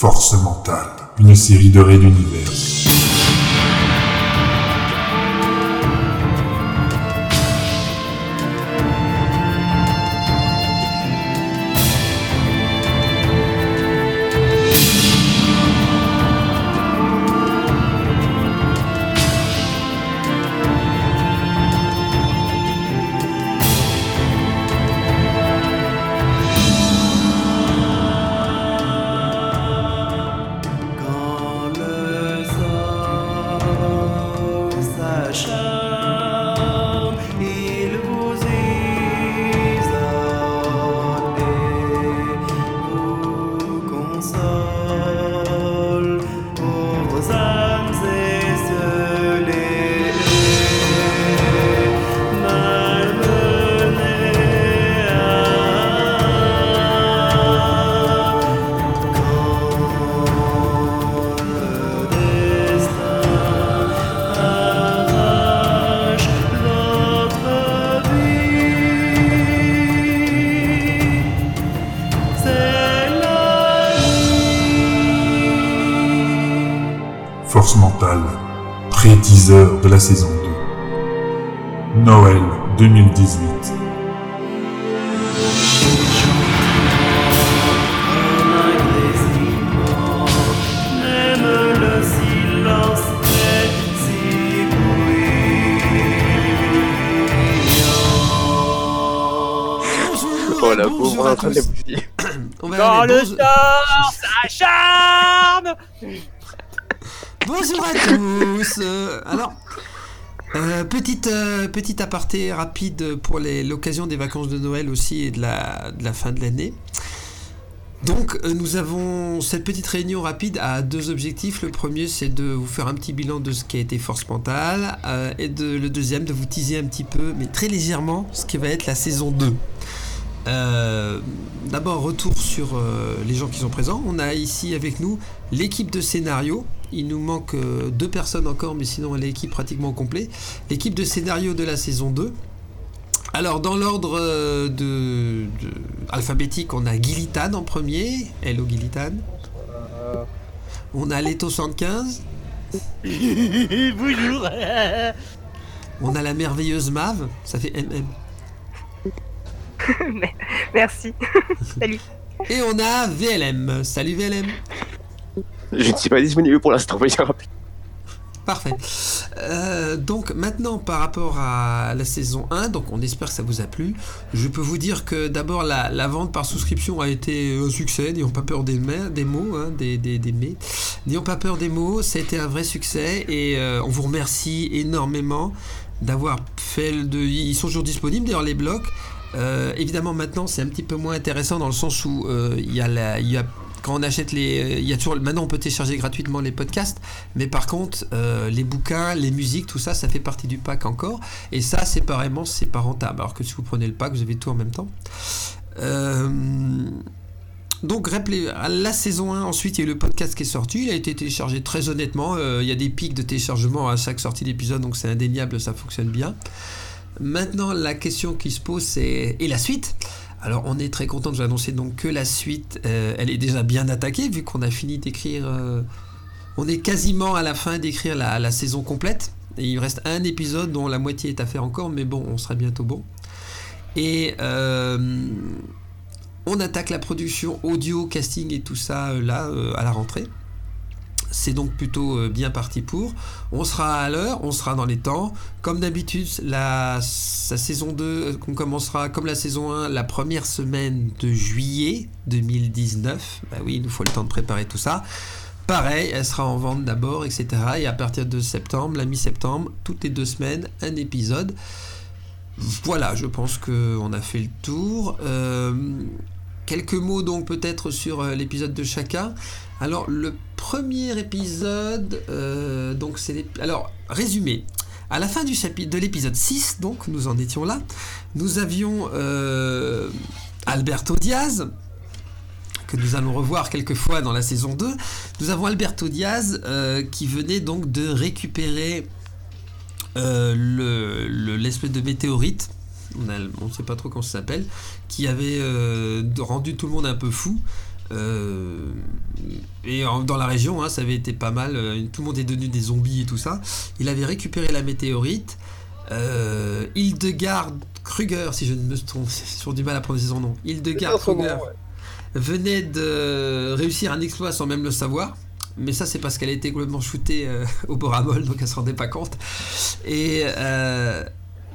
Force mentale, une série de raids d'univers. Pré-teaser de la saison 2. Noël 2018. Comme un grésillement, même le silence est si bruyant. Oh la bonjour pauvre, on est en train de aller, le sort s'acharne Bonjour à tous. Euh, alors, euh, petite euh, petite aparté rapide pour l'occasion des vacances de Noël aussi et de la, fin de l'année. Donc, euh, nous avons cette petite réunion rapide à deux objectifs. Le premier, c'est de vous faire un petit bilan de ce qui a été Force Mentale. et le deuxième, de vous teaser un petit peu, mais très légèrement, ce qui va être la saison 2. Euh, D'abord, retour sur les gens qui sont présents. On a ici avec nous l'équipe de scénario. Il nous manque euh, deux personnes encore, mais sinon l'équipe pratiquement au complet. L'équipe de scénario de la saison 2. Alors, dans l'ordre euh, de, de- alphabétique, on a Gillitan en premier. Hello Gillitan. On a Leto 75. Bonjour On a la merveilleuse Mav. Ça fait MM. Merci. Salut. Et on a VLM. Salut VLM. Je ne suis pas disponible pour l'instant. Parfait. Euh, donc maintenant par rapport à la saison 1, donc on espère que ça vous a plu. Je peux vous dire que d'abord la, vente par souscription a été un succès, n'ayons pas peur des, ma- des mots, hein, des, des, des. N'ayons pas peur des mots, ça a été un vrai succès et euh, on vous remercie énormément d'avoir fait. De... Ils sont toujours disponibles d'ailleurs les blocs. Euh, évidemment maintenant c'est un petit peu moins intéressant dans le sens où il y a la... y a on achète les, il y a toujours maintenant on peut télécharger gratuitement les podcasts, mais par contre euh, les bouquins, les musiques, tout ça, ça fait partie du pack encore, et ça séparément c'est pas rentable. Alors que si vous prenez le pack, vous avez tout en même temps. Euh, donc la saison 1, ensuite il y a eu le podcast qui est sorti, il a été téléchargé très honnêtement, euh, il y a des pics de téléchargement à chaque sortie d'épisode, donc c'est indéniable, ça fonctionne bien. Maintenant la question qui se pose c'est, et la suite? Alors on est très content de vous annoncer donc que la suite, euh, elle est déjà bien attaquée vu qu'on a fini d'écrire, euh, on est quasiment à la fin d'écrire la, saison complète. Et il reste un épisode dont la moitié est à faire encore, mais bon, on sera bientôt bon. Et euh, on attaque la production audio, casting et tout ça là à la rentrée. C'est donc plutôt euh, bien parti pour. On sera à l'heure, on sera dans les temps. Comme d'habitude, la, saison 2, euh, qu'on commencera comme la saison 1, la première semaine de juillet 2019. Bah oui, il nous faut le temps de préparer tout ça. Pareil, elle sera en vente d'abord, etc. Et à partir de septembre, la mi-septembre, toutes les deux semaines, un épisode. Voilà, je pense qu'on a fait le tour. Euh, quelques mots donc peut-être sur euh, l'épisode de chacun. Alors le premier épisode, euh, donc c'est alors résumé. À la fin du chapitre de l'épisode 6, donc nous en étions là, nous avions euh, Alberto Diaz, que nous allons revoir quelques fois dans la saison 2. Nous avons Alberto Diaz qui venait donc de récupérer le- le- l'espèce de météorite, on ne sait pas trop comment ça s'appelle, qui avait euh, rendu tout le monde un peu fou. Euh, et en- dans la région, hein, ça avait été pas mal. euh, tout le monde est devenu des zombies et tout ça. Il avait récupéré la météorite. Euh, Hildegard Kruger, si je ne me trompe, j'ai toujours du mal à prononcer son nom. Hildegard Kruger venait de réussir un exploit sans même le savoir. Mais ça, c'est parce qu'elle a été complètement shootée au boramol, donc elle se rendait pas compte. Et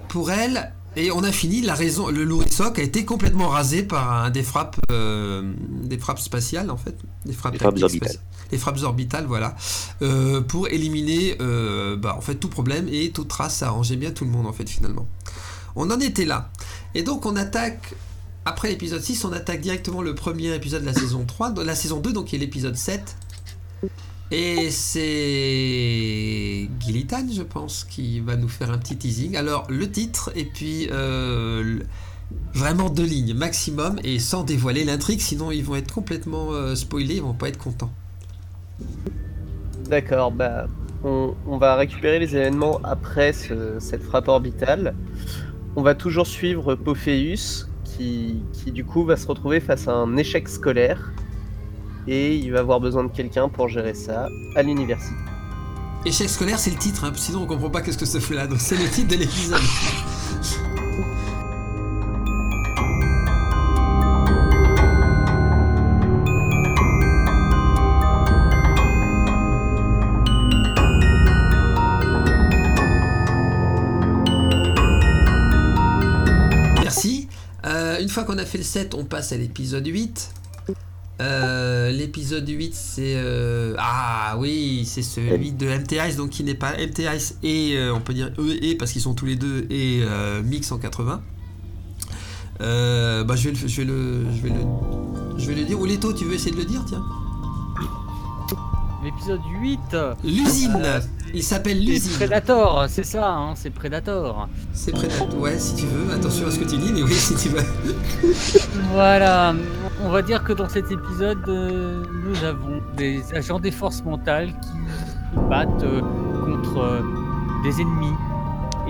pour elle, et on a fini, la raison, le Lourisoc a été complètement rasé par un des frappes, euh, des frappes spatiales en fait, des frappes, Les frappes tactiques orbitales. Les frappes orbitales, voilà, euh, pour éliminer, euh, bah, en fait, tout problème et toute trace, ça arrangeait bien tout le monde en fait finalement. On en était là. Et donc on attaque après l'épisode 6, on attaque directement le premier épisode de la saison 3, de la saison 2, donc qui est l'épisode 7. Et c'est Gillitan, je pense, qui va nous faire un petit teasing. Alors, le titre, et puis euh, vraiment deux lignes maximum, et sans dévoiler l'intrigue, sinon ils vont être complètement euh, spoilés, ils vont pas être contents. D'accord, bah, on, va récupérer les événements après ce- cette frappe orbitale. On va toujours suivre Pophéus, qui du coup va se retrouver face à un échec scolaire. Et il va avoir besoin de quelqu'un pour gérer ça à l'université. Échec scolaire, c'est le titre, hein, sinon on comprend pas qu'est-ce que ça fait là, donc c'est le titre de l'épisode. Merci. Euh, une fois qu'on a fait le 7, on passe à l'épisode 8. Euh, l'épisode 8, c'est. euh, Ah oui, c'est celui de MTIs, donc qui n'est pas MTIs et euh, on peut dire eux et parce qu'ils sont tous les deux et Mix en 80. Euh, bah, je, vais le, je, vais le, je, vais le, je vais le dire. Ou Leto, tu veux essayer de le dire Tiens? L'épisode 8, L'usine Il s'appelle c'est l'usine. Predator, c'est ça, hein, c'est Predator. C'est Predator. Ouais, si tu veux. Attention à ce que tu dis, mais oui, si tu veux. Voilà, on va dire que dans cet épisode, euh, nous avons des agents des forces mentales qui battent euh, contre euh, des ennemis.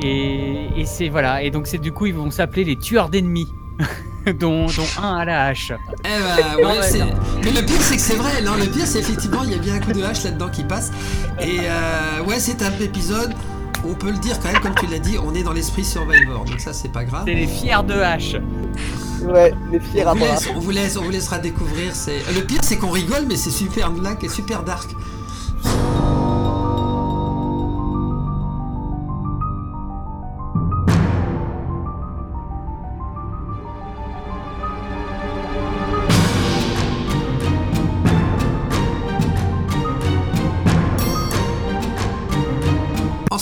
Et, et c'est voilà, et donc c'est du coup ils vont s'appeler les tueurs d'ennemis, dont, dont un à la hache. Eh ben, ouais. Mais le pire, c'est que c'est vrai. Non, le pire, c'est effectivement, il y a bien un coup de hache là-dedans qui passe. Et euh, ouais, c'est un épisode. On peut le dire quand même, comme tu l'as dit, on est dans l'esprit Survivor. Donc ça, c'est pas grave. C'est les fiers de hache. Ouais, les fiers On à vous, bras. laisse, on vous laisse, on vous laissera découvrir. C'est le pire, c'est qu'on rigole, mais c'est super black et super dark.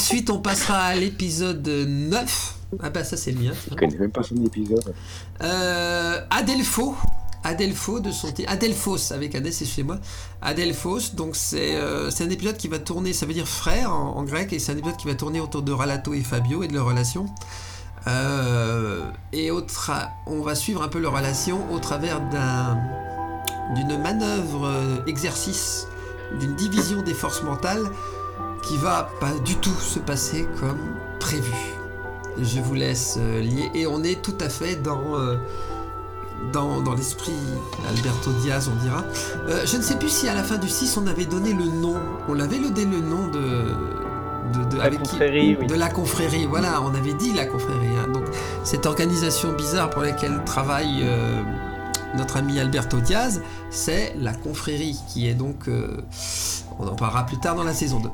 Ensuite, on passera à l'épisode 9. Ah bah ça c'est le mien. Je connais même pas son épisode. Euh, Adelpho. Adelpho de son. Adelphos avec un S, excusez-moi. Adelphos, donc c'est euh, c'est un épisode qui va tourner, ça veut dire frère en, en grec, et c'est un épisode qui va tourner autour de Ralato et Fabio et de leur relation. Euh, et au tra- on va suivre un peu leur relation au travers d'un d'une manœuvre exercice d'une division des forces mentales qui va pas du tout se passer comme prévu. Je vous laisse euh, lier et on est tout à fait dans euh, dans, dans l'esprit Alberto Diaz, on dira. Euh, je ne sais plus si à la fin du 6 on avait donné le nom. On l'avait donné le nom de de, de- La avec qui- confrérie, oui. de la confrérie. Voilà, on avait dit la confrérie. hein. Donc cette organisation bizarre pour laquelle travaille notre ami Alberto Diaz, c'est la confrérie qui est donc. on en parlera plus tard dans la saison 2.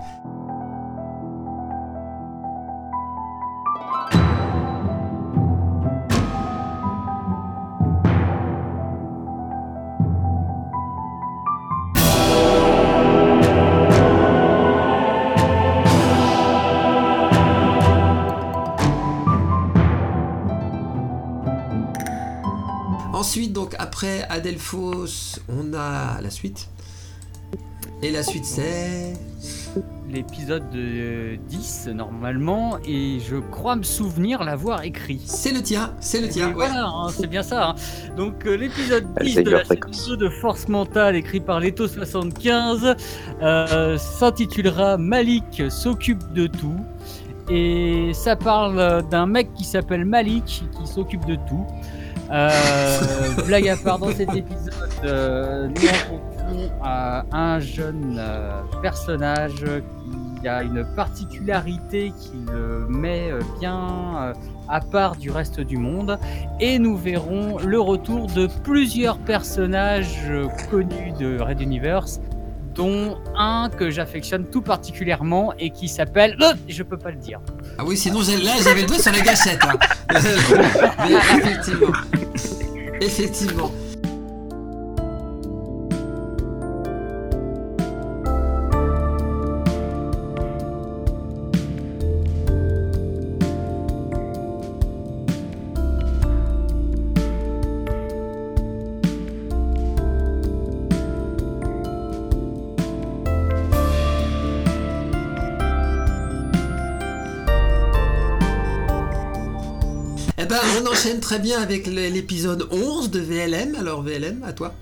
Après Adelphos, on a la suite. Et la suite c'est. L'épisode de 10 normalement, et je crois me souvenir l'avoir écrit. C'est le tien, c'est le Et tien. ouais. voilà, hein, c'est bien ça. hein. Donc euh, l'épisode Elle 10 sait de la. 2 de Force Mentale, écrit par Leto 75, euh, s'intitulera Malik s'occupe de tout. Et ça parle d'un mec qui s'appelle Malik qui s'occupe de tout. Euh, blague à part, dans cet épisode, euh, nous rencontrons euh, un jeune euh, personnage qui a une particularité qui le met bien à part du reste du monde. Et nous verrons le retour de plusieurs personnages connus de Red Universe, dont un que j'affectionne tout particulièrement et qui s'appelle... Euh, je peux pas le dire. Ah oui, sinon là j'avais le doigt sur la gâchette. hein. Mais effectivement. Effectivement. On enchaîne très bien avec l'épisode 11 de VLM. Alors, VLM, à toi.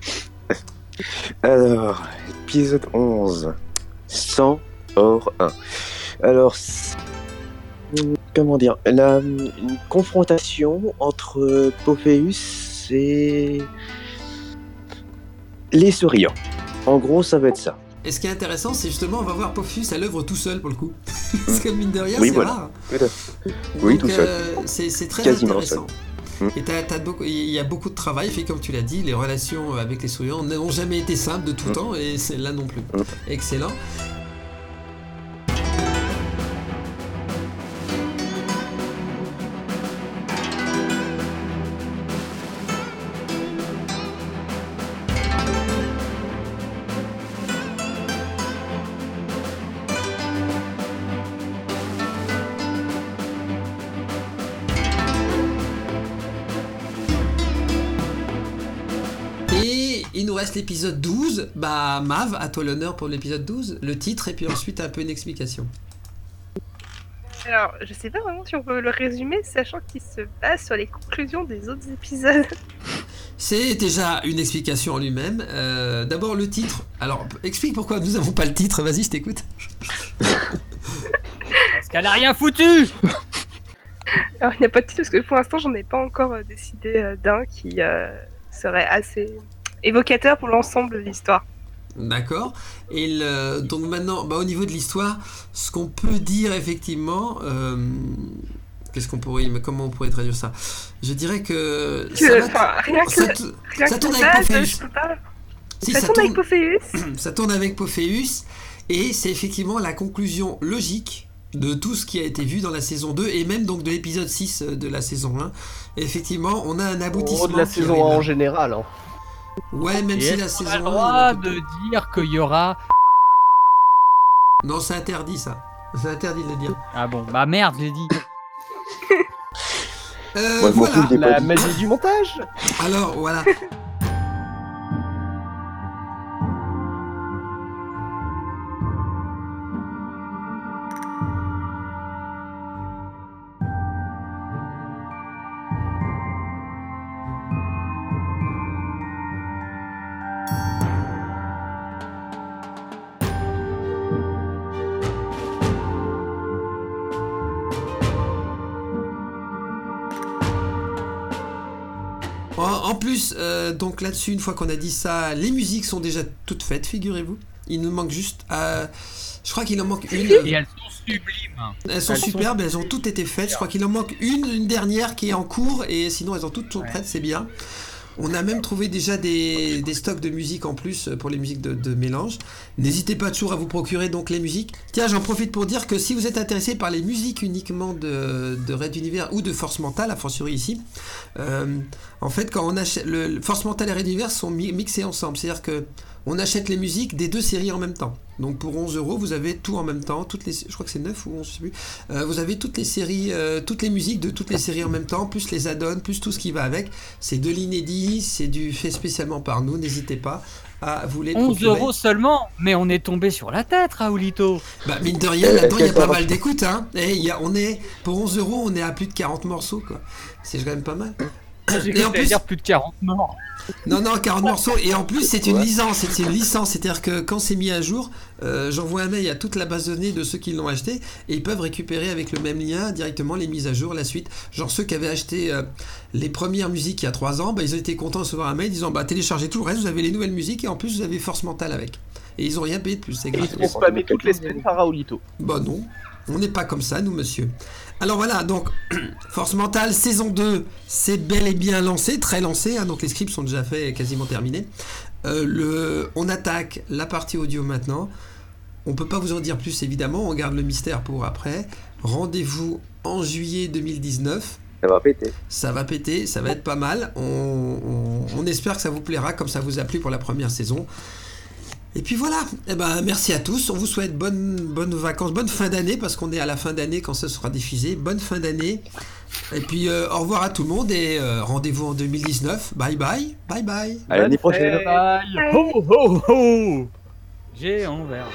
Alors, épisode 11. 100 hors 1. Alors, comment dire la, Une confrontation entre Pophéus et les souriants. En gros, ça va être ça. Et ce qui est intéressant, c'est justement, on va voir Pofus à l'œuvre tout seul pour le coup. Parce que mine de rien, Oui, c'est voilà. rare. Oui, Donc, tout seul. euh, c'est très Quasiment intéressant. seul. Et beaucoup- il y a beaucoup de travail, fait comme tu l'as dit, les relations avec les souriants n'ont jamais été simples de tout Mm. temps, et c'est là non plus. Mm. Excellent. Reste l'épisode 12. Bah, Mav, à toi l'honneur pour l'épisode 12, le titre, et puis ensuite un peu une explication. Alors, je sais pas vraiment si on peut le résumer, sachant qu'il se base sur les conclusions des autres épisodes. C'est déjà une explication en lui-même. Euh, D'abord le titre. Alors, explique pourquoi nous n'avons pas le titre. Vas-y, je t'écoute. Parce qu'elle a rien foutu Alors, il n'y a pas de titre parce que pour l'instant, j'en ai pas encore euh, décidé euh, d'un qui euh, serait assez évocateur pour l'ensemble de l'histoire. D'accord. Et le- donc maintenant, bah, au niveau de l'histoire, ce qu'on peut dire effectivement, euh, qu'est-ce qu'on pourrait, mais comment on pourrait traduire ça? Je dirais que ça, Que- va- enfin, rien que, ça t- rien ça que tourne avec Pophéus. je peux pas. si, ça, ça tourne avec Pophéus. ça tourne avec Pophéus, et c'est effectivement la conclusion logique de tout ce qui a été vu dans la saison 2 et même donc de l'épisode 6 de la saison 1. Effectivement, on a un En aboutissement. gros, de la saison arrive. en général. hein. Ouais, même Et si la saison a 1. le droit a de dire qu'il y aura... Non, c'est interdit ça. C'est interdit de le dire. Ah bon, bah merde, je l'ai dit. Euh, Moi, je m'en voilà. fous, je l'ai pas La dit. magie du montage Alors, voilà. En, en plus, euh, donc là-dessus, une fois qu'on a dit ça, les musiques sont déjà toutes faites, figurez-vous. Il nous manque juste. euh, je crois qu'il en manque une. Et elles sont sublimes. Elles sont Elles sont superbes, elles ont toutes été faites. Je crois qu'il en manque une, une dernière qui est en cours, et sinon elles ont toutes sont Ouais. prêtes, c'est bien. On a même trouvé déjà des, stocks de musique en plus pour les musiques de, mélange. N'hésitez pas toujours à vous procurer donc les musiques. Tiens, j'en profite pour dire que si vous êtes intéressé par les musiques uniquement de, de Red Univers ou de Force Mentale, a fortiori ici, euh, en fait, quand on achète le, Force Mentale et Red Univers sont mi- mixés ensemble, c'est-à-dire que on achète les musiques des deux séries en même temps. Donc pour 11 euros, vous avez tout en même temps, toutes les, je crois que c'est 9 ou 11, je sais plus. Euh, vous avez toutes les séries, euh, toutes les musiques de toutes les séries en même temps, plus les add-ons, plus tout ce qui va avec. C'est de l'inédit, c'est du fait spécialement par nous. N'hésitez pas à vous les 11 procurer. euros seulement, mais on est tombé sur la tête, Raoulito. Bah mine de rien, là-dedans il y a pas mal d'écoutes. Hein. Et il y a, on est pour 11 euros, on est à plus de 40 morceaux quoi. C'est quand même pas mal. J'ai Et en plus- dire plus de 40 morts. Non, non, 40 morceaux. Et en plus, c'est une licence. C'est une licence. C'est-à-dire que quand c'est mis à jour, euh, j'envoie un mail à toute la base de données de ceux qui l'ont acheté et ils peuvent récupérer avec le même lien directement les mises à jour, la suite. Genre ceux qui avaient acheté euh, les premières musiques il y a 3 ans, bah, ils ont été contents de recevoir un mail disant bah, téléchargez tout le reste, vous avez les nouvelles musiques et en plus vous avez Force Mentale avec. Et ils ont rien payé de plus, c'est ils gratuit. seront spammés toutes les semaines par Raoulito. Bah non, on n'est pas comme ça, nous, monsieur. Alors voilà, donc, Force Mentale, saison 2, c'est bel et bien lancé, très lancé, hein, donc les scripts sont déjà faits et quasiment terminés. Euh, le, on attaque la partie audio maintenant. On peut pas vous en dire plus, évidemment, on garde le mystère pour après. Rendez-vous en juillet 2019. Ça va péter. Ça va péter, ça va être pas mal. On, on- on espère que ça vous plaira comme ça vous a plu pour la première saison. Et puis voilà, eh ben, merci à tous. On vous souhaite bonnes bonnes vacances, bonne fin d'année parce qu'on est à la fin d'année quand ça sera diffusé. Bonne fin d'année. Et puis euh, au revoir à tout le monde et euh, rendez-vous en 2019. Bye bye, bye bye. À l'année prochaine. Bye. Ho ho ho Géant vert.